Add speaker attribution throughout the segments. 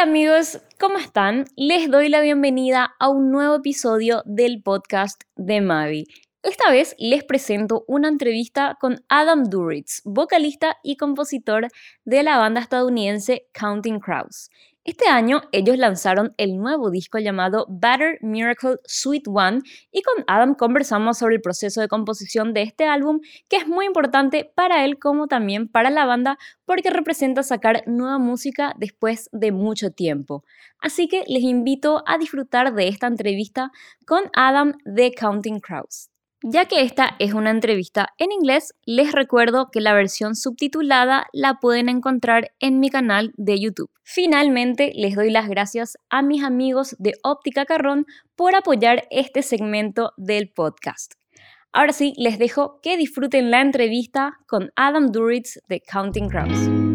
Speaker 1: Hola amigos, ¿cómo están? Les doy la bienvenida a un nuevo episodio del podcast de Mavi. Esta vez les presento una entrevista con Adam Duritz, vocalista y compositor de la banda estadounidense Counting Crows. Este año ellos lanzaron el nuevo disco llamado Better Miracle Sweet One y con Adam conversamos sobre el proceso de composición de este álbum que es muy importante para él como también para la banda porque representa sacar nueva música después de mucho tiempo. Así que les invito a disfrutar de esta entrevista con Adam de Counting Crows. Ya que esta es una entrevista en inglés, les recuerdo que la versión subtitulada la pueden encontrar en mi canal de YouTube. Finalmente, les doy las gracias a mis amigos de Óptica Carrón por apoyar este segmento del podcast. Ahora sí, les dejo que disfruten la entrevista con Adam Duritz de Counting Crows.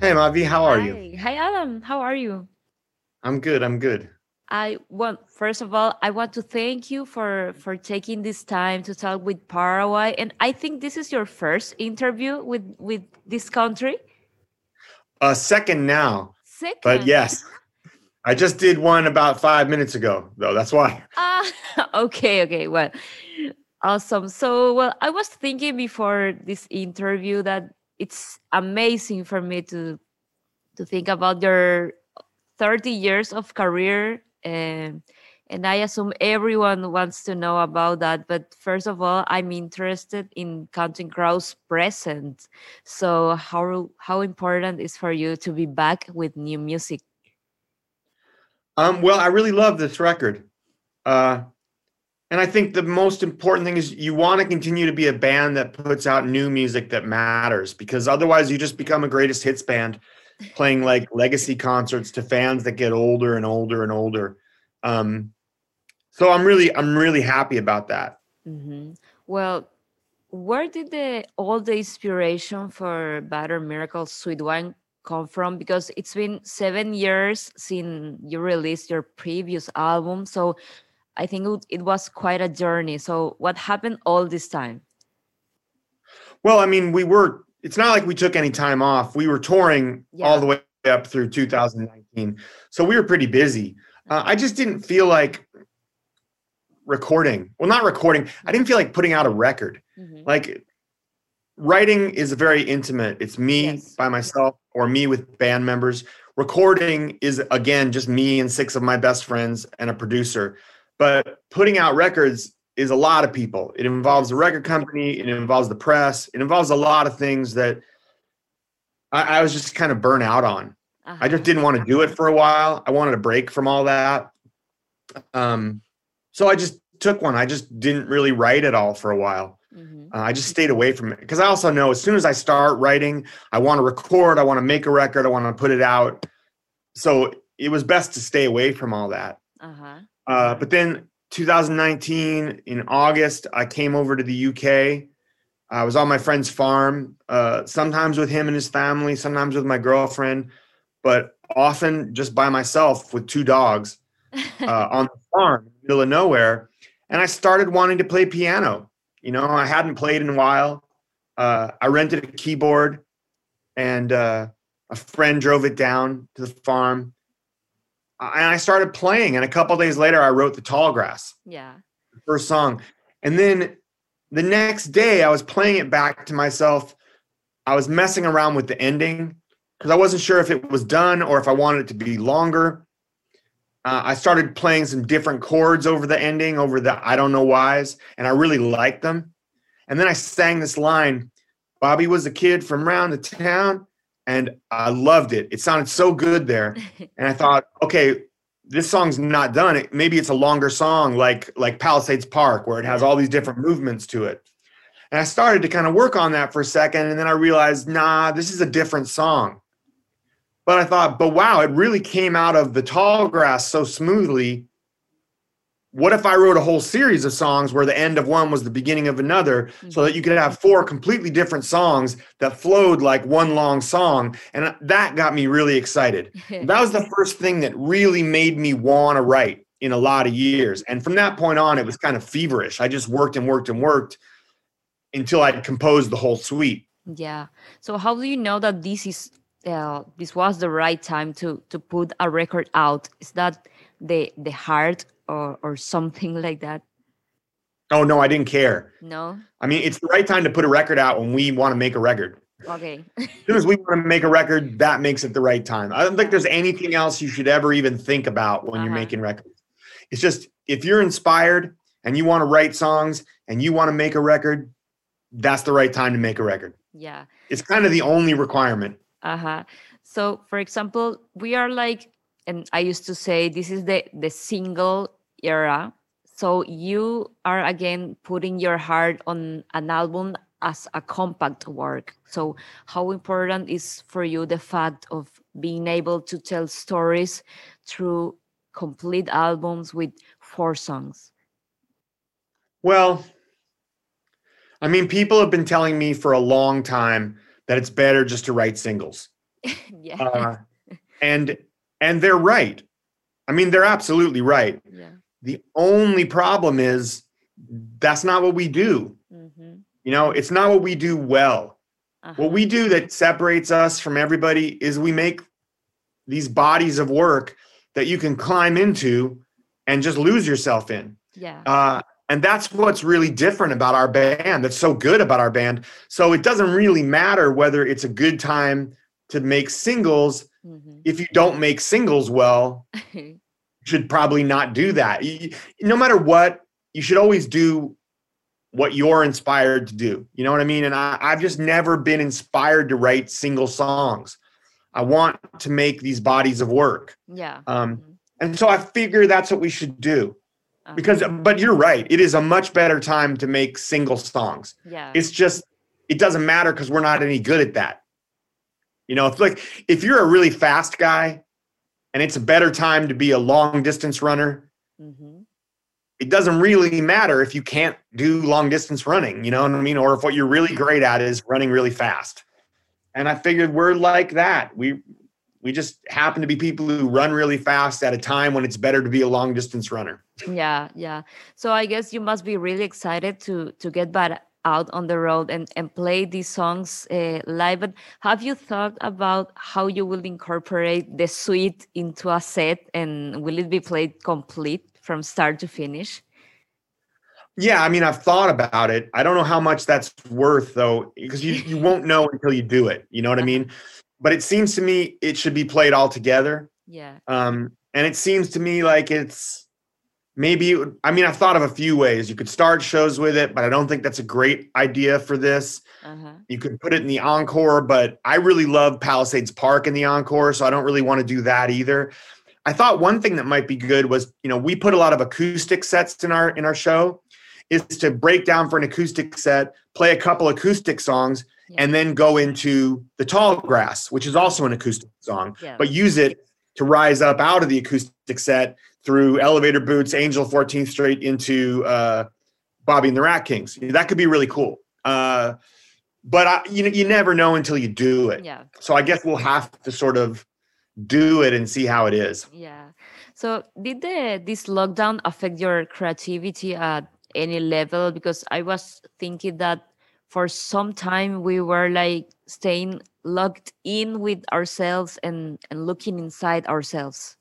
Speaker 2: Hey, Mavi, how are
Speaker 1: Hi.
Speaker 2: you?
Speaker 1: Hi, Adam. How are you?
Speaker 2: I'm good. I'm good.
Speaker 1: I want first of all, I want to thank you for for taking this time to talk with Paraguay, and I think this is your first interview with with this country.
Speaker 2: Uh, second now,
Speaker 1: Second,
Speaker 2: but yes, I just did one about five minutes ago, though. That's why.
Speaker 1: Ah, okay, okay. Well, awesome. So, well, I was thinking before this interview that it's amazing for me to to think about your 30 years of career and and I assume everyone wants to know about that. But first of all, I'm interested in Counting Crows present. So how how important is for you to be back with new music?
Speaker 2: Um, well, I really love this record. Uh, and I think the most important thing is you want to continue to be a band that puts out new music that matters because otherwise you just become a greatest hits band playing like legacy concerts to fans that get older and older and older. Um, so I'm really, I'm really happy about that.
Speaker 1: hmm Well, where did the all the inspiration for Butter Miracle Suite One come from? Because it's been seven years since you released your previous album, so I think it, was quite a journey. So, what happened all this time?
Speaker 2: Well, I mean, we were, it's not like we took any time off. We were touring all the way up through 2019. So we were pretty busy. Uh, I just didn't feel like recording. Well, not recording. I didn't feel like putting out a record.
Speaker 1: Mhm.
Speaker 2: Like writing is very intimate. It's me
Speaker 1: Yes.
Speaker 2: by myself or me with band members. Recording is again just me and six of my best friends and a producer. But putting out records is a lot of people. It involves the record company, it involves the press, it involves a lot of things that I, I was just kind of burnt out on. I just
Speaker 1: Uh-huh.
Speaker 2: didn't want to do it for a while. I wanted a break from all that. Um, so I just took one. I just didn't really write at all for a while.
Speaker 1: Mhm.
Speaker 2: Uh, I just stayed away from it because I also know as soon as I start writing, I want to record, I want to make a record, I want to put it out. So it was best to stay away from all that.
Speaker 1: Uh-huh.
Speaker 2: Uh, but then 2019 in August, I came over to the UK. I was on my friend's farm, uh, sometimes with him and his family, sometimes with my girlfriend, but often just by myself with two dogs uh, on the farm in the middle of nowhere. And I started wanting to play piano. You know, I hadn't played in a while. Uh, I rented a keyboard and uh, a friend drove it down to the farm. And I started playing. And a couple days later, I wrote The Tall Grass,
Speaker 1: yeah.
Speaker 2: first song. And then the next day, I was playing it back to myself. I was messing around with the ending because I wasn't sure if it was done or if I wanted it to be longer. Uh, I started playing some different chords over the ending, over the I don't know whys, and I really liked them. And then I sang this line Bobby was a kid from round the town, and I loved it. It sounded so good there. And I thought, okay, this song's not done. It, maybe it's a longer song like like Palisades Park, where it has all these different movements to it. And I started to kind of work on that for a second, and then I realized, nah, this is a different song. But I thought, but wow, it really came out of the tall grass so smoothly. What if I wrote a whole series of songs where the end of one was the beginning of another, so that you could have four completely different songs that flowed like one long song? And that got me really excited. That was the first thing that really made me want to write in a lot of years. And from that point on, it was kind of feverish. I just worked and worked and worked. until I'd composed the whole suite.
Speaker 1: Yeah. So how do you know that this is uh, this was the right time to to put a record out? Is that the the heart or or something like that?
Speaker 2: Oh no, I didn't care.
Speaker 1: No.
Speaker 2: I mean, it's the right time to put a record out when we want to make a record.
Speaker 1: Okay.
Speaker 2: as soon as we want to make a record, that makes it the right time. I don't think there's anything else you should ever even think about when you're
Speaker 1: Uh-huh.
Speaker 2: making records. It's just if you're inspired and you want to write songs and you want to make a record, that's the right time to make a record.
Speaker 1: yeah.
Speaker 2: It's kind of the only requirement.
Speaker 1: Uh-huh. So for example, we are like and I used to say this is the the single era. So you are again putting your heart on an album as a compact work. So how important is for you the fact of being able to tell stories through complete albums with four songs?
Speaker 2: Well, I mean, people have been telling me for a long time that it's better just to write singles.
Speaker 1: yeah.
Speaker 2: Uh, and and they're right. I mean, they're absolutely right.
Speaker 1: yeah.
Speaker 2: The only problem is that's not what we do.
Speaker 1: Mm-hmm.
Speaker 2: You know, it's not what we do well.
Speaker 1: Uh-huh.
Speaker 2: What we do that separates us from everybody is we make these bodies of work that you can climb into and just lose yourself in.
Speaker 1: yeah.
Speaker 2: Uh, and that's what's really different about our band. That's so good about our band. So it doesn't really matter whether it's a good time to make singles.
Speaker 1: Mhm.
Speaker 2: If you don't make singles well, should probably not do that. You- no matter what, you should always do what you're inspired to do. You know what I mean? And I, I've just never been inspired to write single songs. I want to make these bodies of work.
Speaker 1: yeah.
Speaker 2: Um,
Speaker 1: Mhm.
Speaker 2: and so I figure that's what we should do
Speaker 1: Uh-huh.
Speaker 2: because but you're right it is a much better time to make single songs
Speaker 1: yeah.
Speaker 2: it's just it doesn't matter because we're not any good at that you know it's like if you're a really fast guy and it's a better time to be a long distance runner.
Speaker 1: Mhm.
Speaker 2: it doesn't really matter if you can't do long distance running you know what i mean? Or if what you're really great at is running really fast. And i figured we're like that. We we just happen to be people who run really fast at a time when it's better to be a long distance runner.
Speaker 1: Yeah, yeah. So I guess you must be really excited to to get back out on the road and and play these songs uh, live. But have you thought about how you will incorporate the suite into a set, and will it be played complete from start to finish?
Speaker 2: Yeah, I mean, I've thought about it. I don't know how much that's worth though, because you, you won't know until you do it. You know what I mean? But it seems to me it should be played all together.
Speaker 1: Yeah.
Speaker 2: Um, and it seems to me like it's maybe, I mean, I've thought of a few ways. You could start shows with it, but I don't think that's a great idea for this.
Speaker 1: Uh-huh.
Speaker 2: You could put it in the encore, but I really love Palisades Park in the encore, so I don't really want to do that either. I thought one thing that might be good was, you know, we put a lot of acoustic sets in our in our show is to break down for an acoustic set, play a couple acoustic songs
Speaker 1: Yeah.
Speaker 2: and then go into the tall grass, which is also an acoustic song,
Speaker 1: Yeah.
Speaker 2: but use it to rise up out of the acoustic set through Elevator Boots, Angel 14th Street into uh, Bobby and the Rat Kings. That could be really cool. Uh, but I, you know, you never know until you do it.
Speaker 1: Yeah.
Speaker 2: So I guess we'll have to sort of do it and see how it is.
Speaker 1: Yeah. So did the this lockdown affect your creativity at any level? Because I was thinking that for some time we were like staying locked in with ourselves and and looking inside ourselves.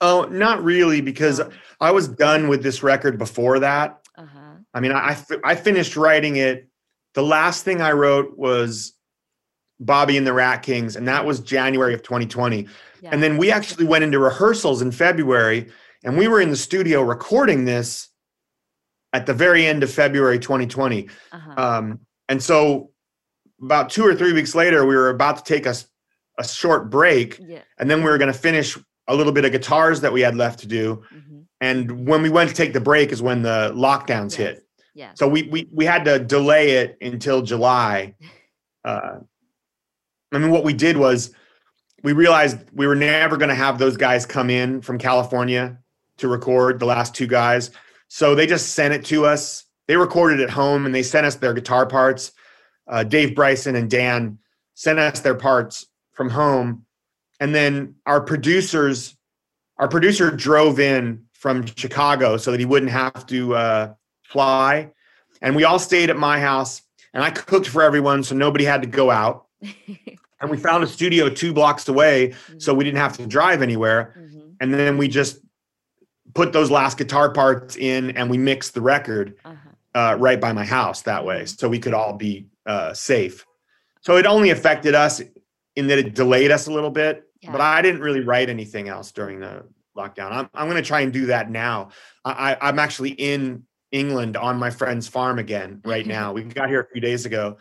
Speaker 2: Oh, not really, because
Speaker 1: Oh.
Speaker 2: I was done with this record before that.
Speaker 1: Uh-huh.
Speaker 2: I mean, I, I I finished writing it. The last thing I wrote was Bobby and the Rat Kings, and that was January of 2020.
Speaker 1: Yeah.
Speaker 2: And then we actually went into rehearsals in February, and we were in the studio recording this at the very end of February 2020.
Speaker 1: uh-huh.
Speaker 2: Um, and so, about two or three weeks later, we were about to take a, a short break,
Speaker 1: yeah.
Speaker 2: and then we were going to finish a little bit of guitars that we had left to do.
Speaker 1: mhm,
Speaker 2: And when we went to take the break, is when the lockdowns
Speaker 1: Yes.
Speaker 2: hit.
Speaker 1: Yeah.
Speaker 2: So we we we had to delay it until July. Uh, I mean, what we did was we realized we were never going to have those guys come in from California to record the last two guys. So they just sent it to us. They recorded at home and they sent us their guitar parts. Uh, Dave Bryson and Dan sent us their parts from home, and then our producers, our producer drove in from Chicago so that he wouldn't have to uh, fly. and we all stayed at my house and I cooked for everyone so nobody had to go out. and we found a studio two blocks away so we didn't have to drive anywhere.
Speaker 1: Mhm.
Speaker 2: And then we just put those last guitar parts in and we mixed the record
Speaker 1: Uh-huh.
Speaker 2: uh, right by my house that way
Speaker 1: Mhm.
Speaker 2: so we could all be uh, safe. So it only affected us in that it delayed us a little bit, but I didn't really write anything else during the lockdown. I'm, I'm going to try and do that now. I, I, I'm actually in England on my friend's farm again right now. we got here a few days ago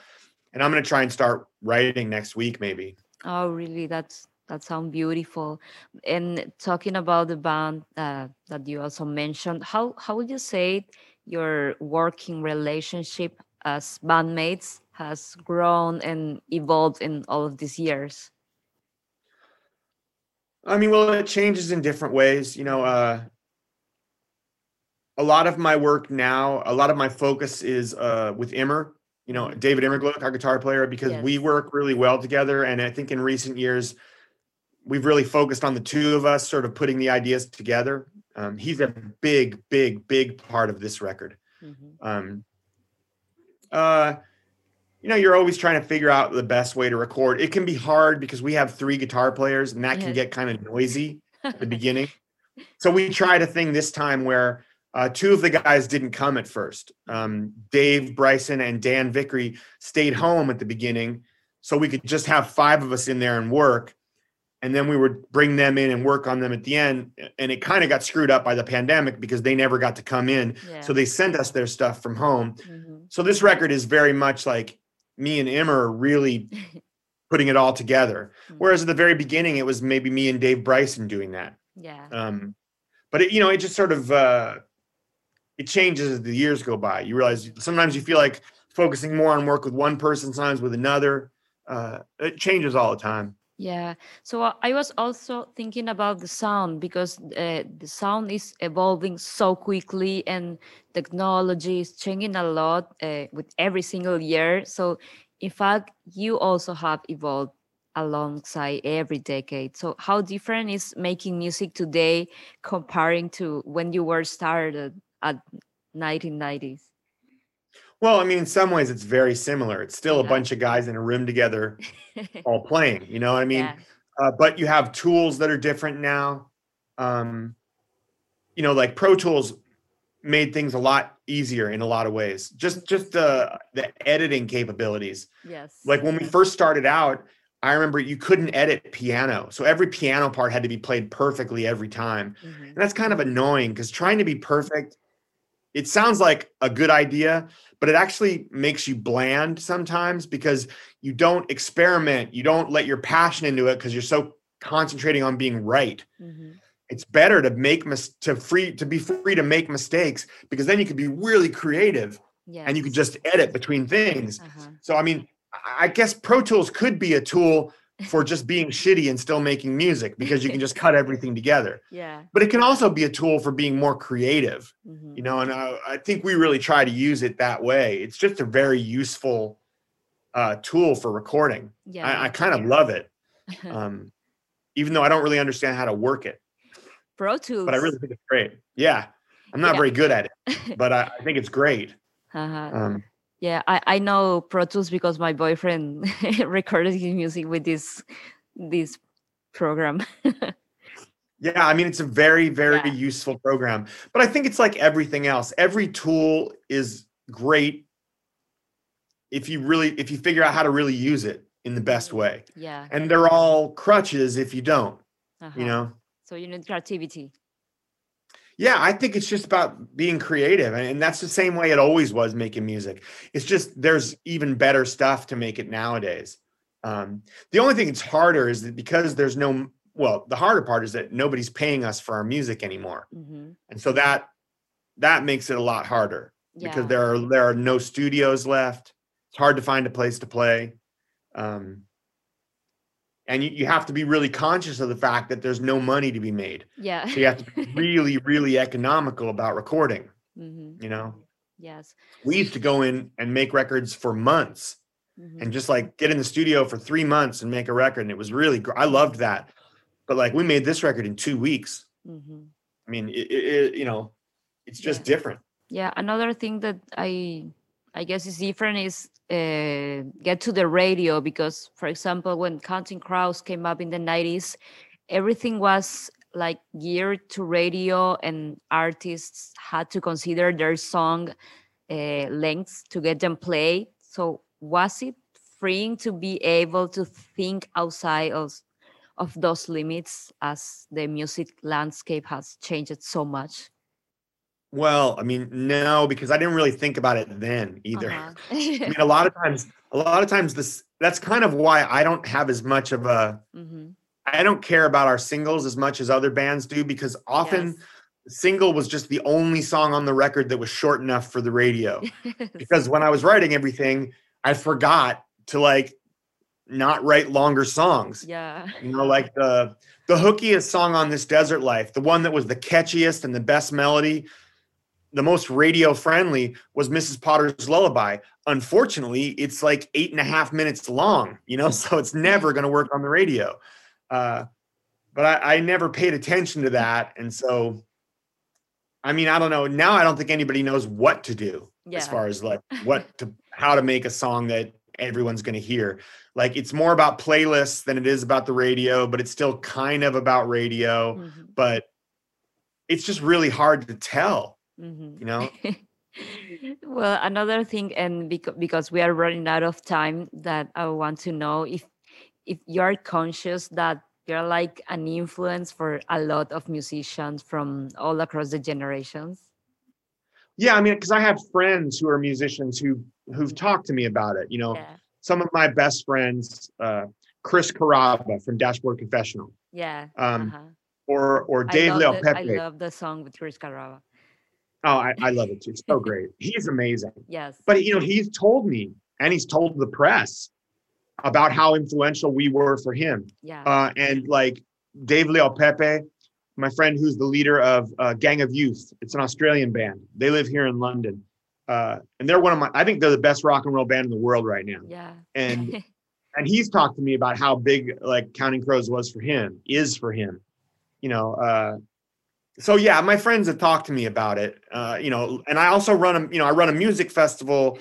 Speaker 2: and I'm going to try and start writing next week, maybe.
Speaker 1: Oh, really? That's that sounds beautiful. And talking about the band uh, that you also mentioned, how how would you say your working relationship as bandmates has grown and evolved in all of these years?
Speaker 2: I mean, well, it changes in different ways. You know, uh, a lot of my work now, a lot of my focus is uh, with Immer, you know, David Immergluck, our guitar player, because we work really well together. And I think in recent years, we've really focused on the two of us sort of putting the ideas together. Um, he's a big, big, big part of this record.
Speaker 1: Mhm.
Speaker 2: Um, uh, you know, you're always trying to figure out the best way to record. It can be hard because we have three guitar players, and that can get kind of noisy at the beginning. So we tried a thing this time where uh, two of the guys didn't come at first. Um, Dave Bryson and Dan Vickrey stayed home at the beginning, so we could just have five of us in there and work. And then we would bring them in and work on them at the end. And it kind of got screwed up by the pandemic because they never got to come in.
Speaker 1: Yeah.
Speaker 2: So they sent us their stuff from home.
Speaker 1: Mhm.
Speaker 2: So this record is very much like me and Immer really putting it all together. Whereas at the very beginning, it was maybe me and Dave Bryson doing that.
Speaker 1: Yeah.
Speaker 2: Um, but it, you know, it just sort of uh, it changes as the years go by. You realize sometimes you feel like focusing more on work with one person, sometimes with another. Uh, it changes all the time.
Speaker 1: Yeah. So uh, I was also thinking about the sound because uh, the sound is evolving so quickly and technology is changing a lot uh, with every single year. So, in fact, you also have evolved alongside every decade. So, how different is making music today comparing to when you were started at 1990s?
Speaker 2: Well, I mean, in some ways, it's very similar. It's still a bunch of guys in a room together, all playing. You know what I mean?
Speaker 1: yeah.
Speaker 2: uh, but you have tools that are different now. Um, you know, like Pro Tools made things a lot easier in a lot of ways. Just just the the editing capabilities.
Speaker 1: Yes.
Speaker 2: Like when we first started out, I remember you couldn't edit piano, so every piano part had to be played perfectly every time,
Speaker 1: Mhm.
Speaker 2: and that's kind of annoying because trying to be perfect. It sounds like a good idea, but it actually makes you bland sometimes because you don't experiment. You don't let your passion into it because you're so concentrating on being right.
Speaker 1: Mhm.
Speaker 2: It's better to make mis- to free to be free to make mistakes because then you could be really creative and you could just edit between things.
Speaker 1: Uh-huh.
Speaker 2: So I mean, I guess Pro Tools could be a tool for just being shitty and still making music because you can just cut everything together.
Speaker 1: Yeah.
Speaker 2: But it can also be a tool for being more creative
Speaker 1: Mhm.
Speaker 2: you know and I, I think we really try to use it that way it's just a very useful uh, tool for recording
Speaker 1: Yeah.
Speaker 2: i, I kind of love it um, even though i don't really understand how to work it
Speaker 1: Pro Tools.
Speaker 2: but i really think it's great yeah i'm not
Speaker 1: Yeah.
Speaker 2: very good at it but I, I think it's great
Speaker 1: Uh-huh.
Speaker 2: um,
Speaker 1: Yeah, I, I know Pro Tools because my boyfriend recorded his music with this this program.
Speaker 2: yeah i mean it's a very very
Speaker 1: Yeah.
Speaker 2: useful program but i think it's like everything else every tool is great if you really if you figure out how to really use it in the best way
Speaker 1: yeah.
Speaker 2: and they're all crutches if you don't
Speaker 1: uh-huh.
Speaker 2: you know
Speaker 1: So you need creativity.
Speaker 2: Yeah, I think it's just about being creative. And that's the same way it always was making music. It's just there's even better stuff to make it nowadays. Um, the only thing that's harder is that because there's no, well, the harder part is that nobody's paying us for our music anymore.
Speaker 1: hmm
Speaker 2: And so that that makes it a lot harder
Speaker 1: Yeah.
Speaker 2: because there are there are no studios left. It's hard to find a place to play. Um, and you, you have to be really conscious of the fact that there's no money to be made.
Speaker 1: yeah.
Speaker 2: So you have to be really, really economical about recording.
Speaker 1: hmm
Speaker 2: You know,
Speaker 1: Yes.
Speaker 2: we used to go in and make records for months
Speaker 1: Mhm.
Speaker 2: and just like get in the studio for three months and make a record. And it was really, gr- I loved that. But like we made this record in two weeks.
Speaker 1: Mhm.
Speaker 2: I mean, it, it, it- you know, it's just
Speaker 1: Yeah.
Speaker 2: different.
Speaker 1: Yeah, another thing that I I guess is different is uh, get to the radio because, for example, when Counting Crows came up in the 90s, everything was like geared to radio and artists had to consider their song uh, lengths to get them played. So was it freeing to be able to think outside of of those limits as the music landscape has changed so much?
Speaker 2: Well, I mean, no, because I didn't really think about it then either.
Speaker 1: Uh-huh.
Speaker 2: I mean, a lot of times, a lot of times this that's kind of why I don't have as much of a
Speaker 1: Mhm.
Speaker 2: I don't care about our singles as much as other bands do because often
Speaker 1: Yes.
Speaker 2: single was just the only song on the record that was short enough for the radio. because when I was writing everything, I forgot to like not write longer songs.
Speaker 1: yeah.
Speaker 2: You know, like the the hookiest song on this desert life, the one that was the catchiest and the best melody, the most radio friendly was Mrs. Potter's Lullaby. Unfortunately, it's like eight and a half minutes long, you know, so it's never going to work on the radio. Uh, but I, I never paid attention to that. And so, I mean, I don't know. Now I don't think anybody knows what to do
Speaker 1: Yeah.
Speaker 2: as far as like what to how to make a song that everyone's going to hear. Like it's more about playlists than it is about the radio, but it's still kind of about radio,
Speaker 1: Mhm,
Speaker 2: but it's just really hard to tell,
Speaker 1: mhm.
Speaker 2: you know?
Speaker 1: well, another thing, and because, because we are running out of time, that I want to know if if you are conscious that you're like an influence for a lot of musicians from all across the generations.
Speaker 2: Yeah, I mean, because I have friends who are musicians who who've talked to me about it. You know,
Speaker 1: Yeah,
Speaker 2: some of my best friends, uh, Chris Carrabba from Dashboard Confessional,
Speaker 1: yeah.
Speaker 2: um,
Speaker 1: uh-huh.
Speaker 2: or or Dave Leo
Speaker 1: the- I love the song with Chris Carrabba.
Speaker 2: Oh, I, I love it too. It's so great. He's amazing.
Speaker 1: Yes.
Speaker 2: But you know, he's told me and he's told the press about how influential we were for him.
Speaker 1: yeah.
Speaker 2: Uh, and like Dave Le'aupepe, my friend who's the leader of uh, Gang of Youth. It's an Australian band. They live here in London. Uh, and they're one of my I think they're the best rock and roll band in the world right now.
Speaker 1: yeah.
Speaker 2: And and he's talked to me about how big like Counting Crows was for him, is for him. You know, uh so yeah, my friends have talked to me about it. Uh, you know, and I also run a you know, I run a music festival,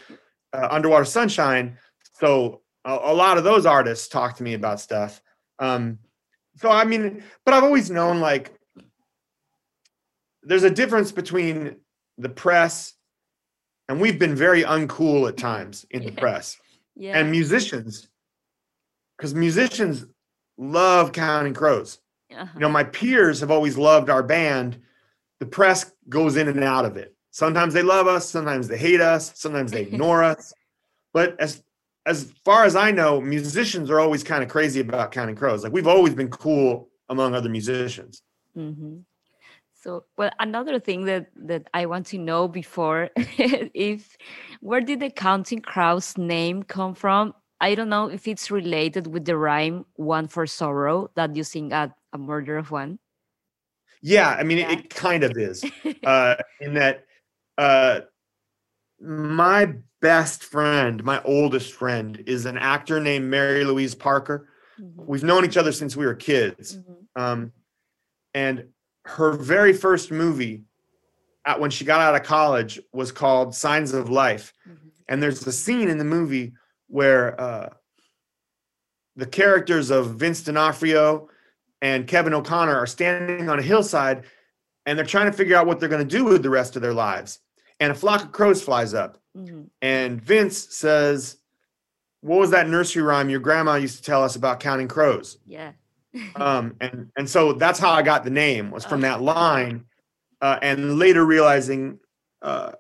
Speaker 2: uh, Underwater Sunshine. So a, a lot of those artists talk to me about stuff. Um so I mean, but I've always known like there's a difference between the press and we've been very uncool at times in the
Speaker 1: Yeah.
Speaker 2: press
Speaker 1: yeah.
Speaker 2: and musicians because musicians love counting crows
Speaker 1: uh-huh.
Speaker 2: you know my peers have always loved our band. The press goes in and out of it. Sometimes they love us sometimes they hate us sometimes they ignore us. But as as far as i know musicians are always kind of crazy about counting crows. Like we've always been cool among other musicians.
Speaker 1: Hmm So, well, another thing that that I want to know before, if where did the Counting Crows name come from? I don't know if it's related with the rhyme "one for sorrow" that you sing at a murder of one.
Speaker 2: yeah i mean
Speaker 1: Yeah.
Speaker 2: it, it kind of is uh in that uh my best friend my oldest friend is an actor named mary louise parker
Speaker 1: Mhm,
Speaker 2: we've known each other since we were kids
Speaker 1: mhm,
Speaker 2: um, and her very first movie at when she got out of college was called signs of life
Speaker 1: mhm.
Speaker 2: and there's a scene in the movie where uh, the characters of vince d'onofrio and kevin o'connor are standing on a hillside and they're trying to figure out what they're going to do with the rest of their lives and a flock of crows flies up
Speaker 1: Mhm.
Speaker 2: and vince says what was that nursery rhyme your grandma used to tell us about counting crows
Speaker 1: Yeah.
Speaker 2: um, and and so that's how I got the name was from
Speaker 1: Oh.
Speaker 2: that line, uh, and later realizing uh,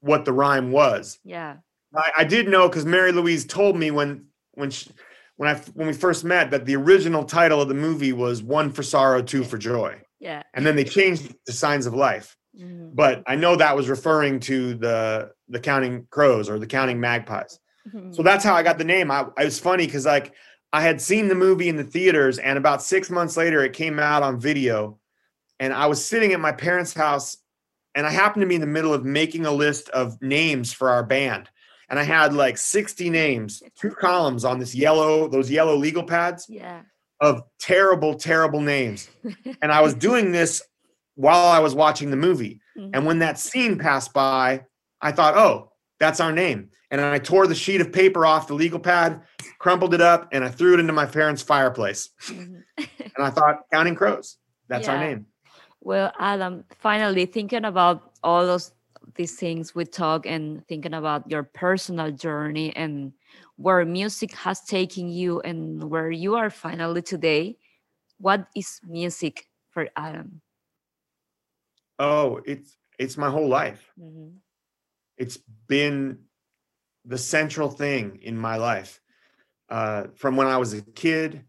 Speaker 2: what the rhyme was.
Speaker 1: Yeah.
Speaker 2: I, I did know because Mary Louise told me when when she, when I when we first met that the original title of the movie was One for Sorrow, Two for Joy,
Speaker 1: Yeah.
Speaker 2: and then they changed it to Signs of Life.
Speaker 1: Mhm,
Speaker 2: But I know that was referring to the the Counting Crows or the Counting Magpies.
Speaker 1: mhm.
Speaker 2: So that's how I got the name. I, I was funny because like I had seen the movie in the theaters, and about six months later, it came out on video. And I was sitting at my parents' house, and I happened to be in the middle of making a list of names for our band. And I had like 60 names, two columns on this yellow, those yellow legal pads
Speaker 1: yeah.
Speaker 2: of terrible, terrible names. And I was doing this while I was watching the movie.
Speaker 1: Mhm.
Speaker 2: And when that scene passed by, I thought, oh, That's our name. And I tore the sheet of paper off the legal pad, crumpled it up, and I threw it into my parents' fireplace.
Speaker 1: Mhm.
Speaker 2: And I thought, Counting Crows. That's our name.
Speaker 1: Well, Adam, finally thinking about all those these things we talk and thinking about your personal journey and where music has taken you and where you are finally today, what is music for Adam?
Speaker 2: Oh, it's it's my whole life.
Speaker 1: Mhm.
Speaker 2: It's been the central thing in my life. Uh, from when I was a kid,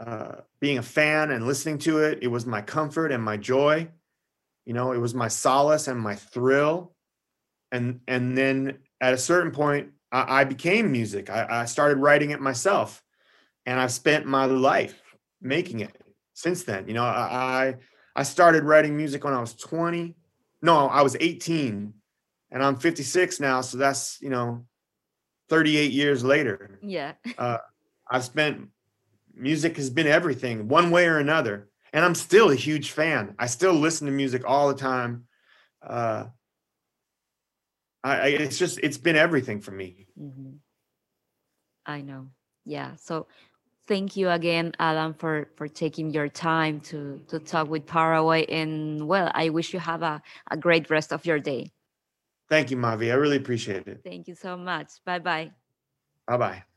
Speaker 2: uh, being a fan and listening to it, it was my comfort and my joy. You know, it was my solace and my thrill. And and then at a certain point, I, I became music. I, I started writing it myself, and I've spent my life making it since then. You know, I I started writing music when I was 20. No, I was 18, and I'm 56 now. So that's you know, 38 years later.
Speaker 1: Yeah.
Speaker 2: Uh, I've spent music has been everything one way or another and i'm still a huge fan i still listen to music all the time uh I, I it's just it's been everything for me
Speaker 1: Mhm. I know. Yeah. So thank you again, Adam, for for taking your time to to talk with Paraguay. And well, I wish you have a, a great rest of your day.
Speaker 2: thank you mavi i really appreciate it
Speaker 1: Thank you so much. Bye bye.
Speaker 2: bye bye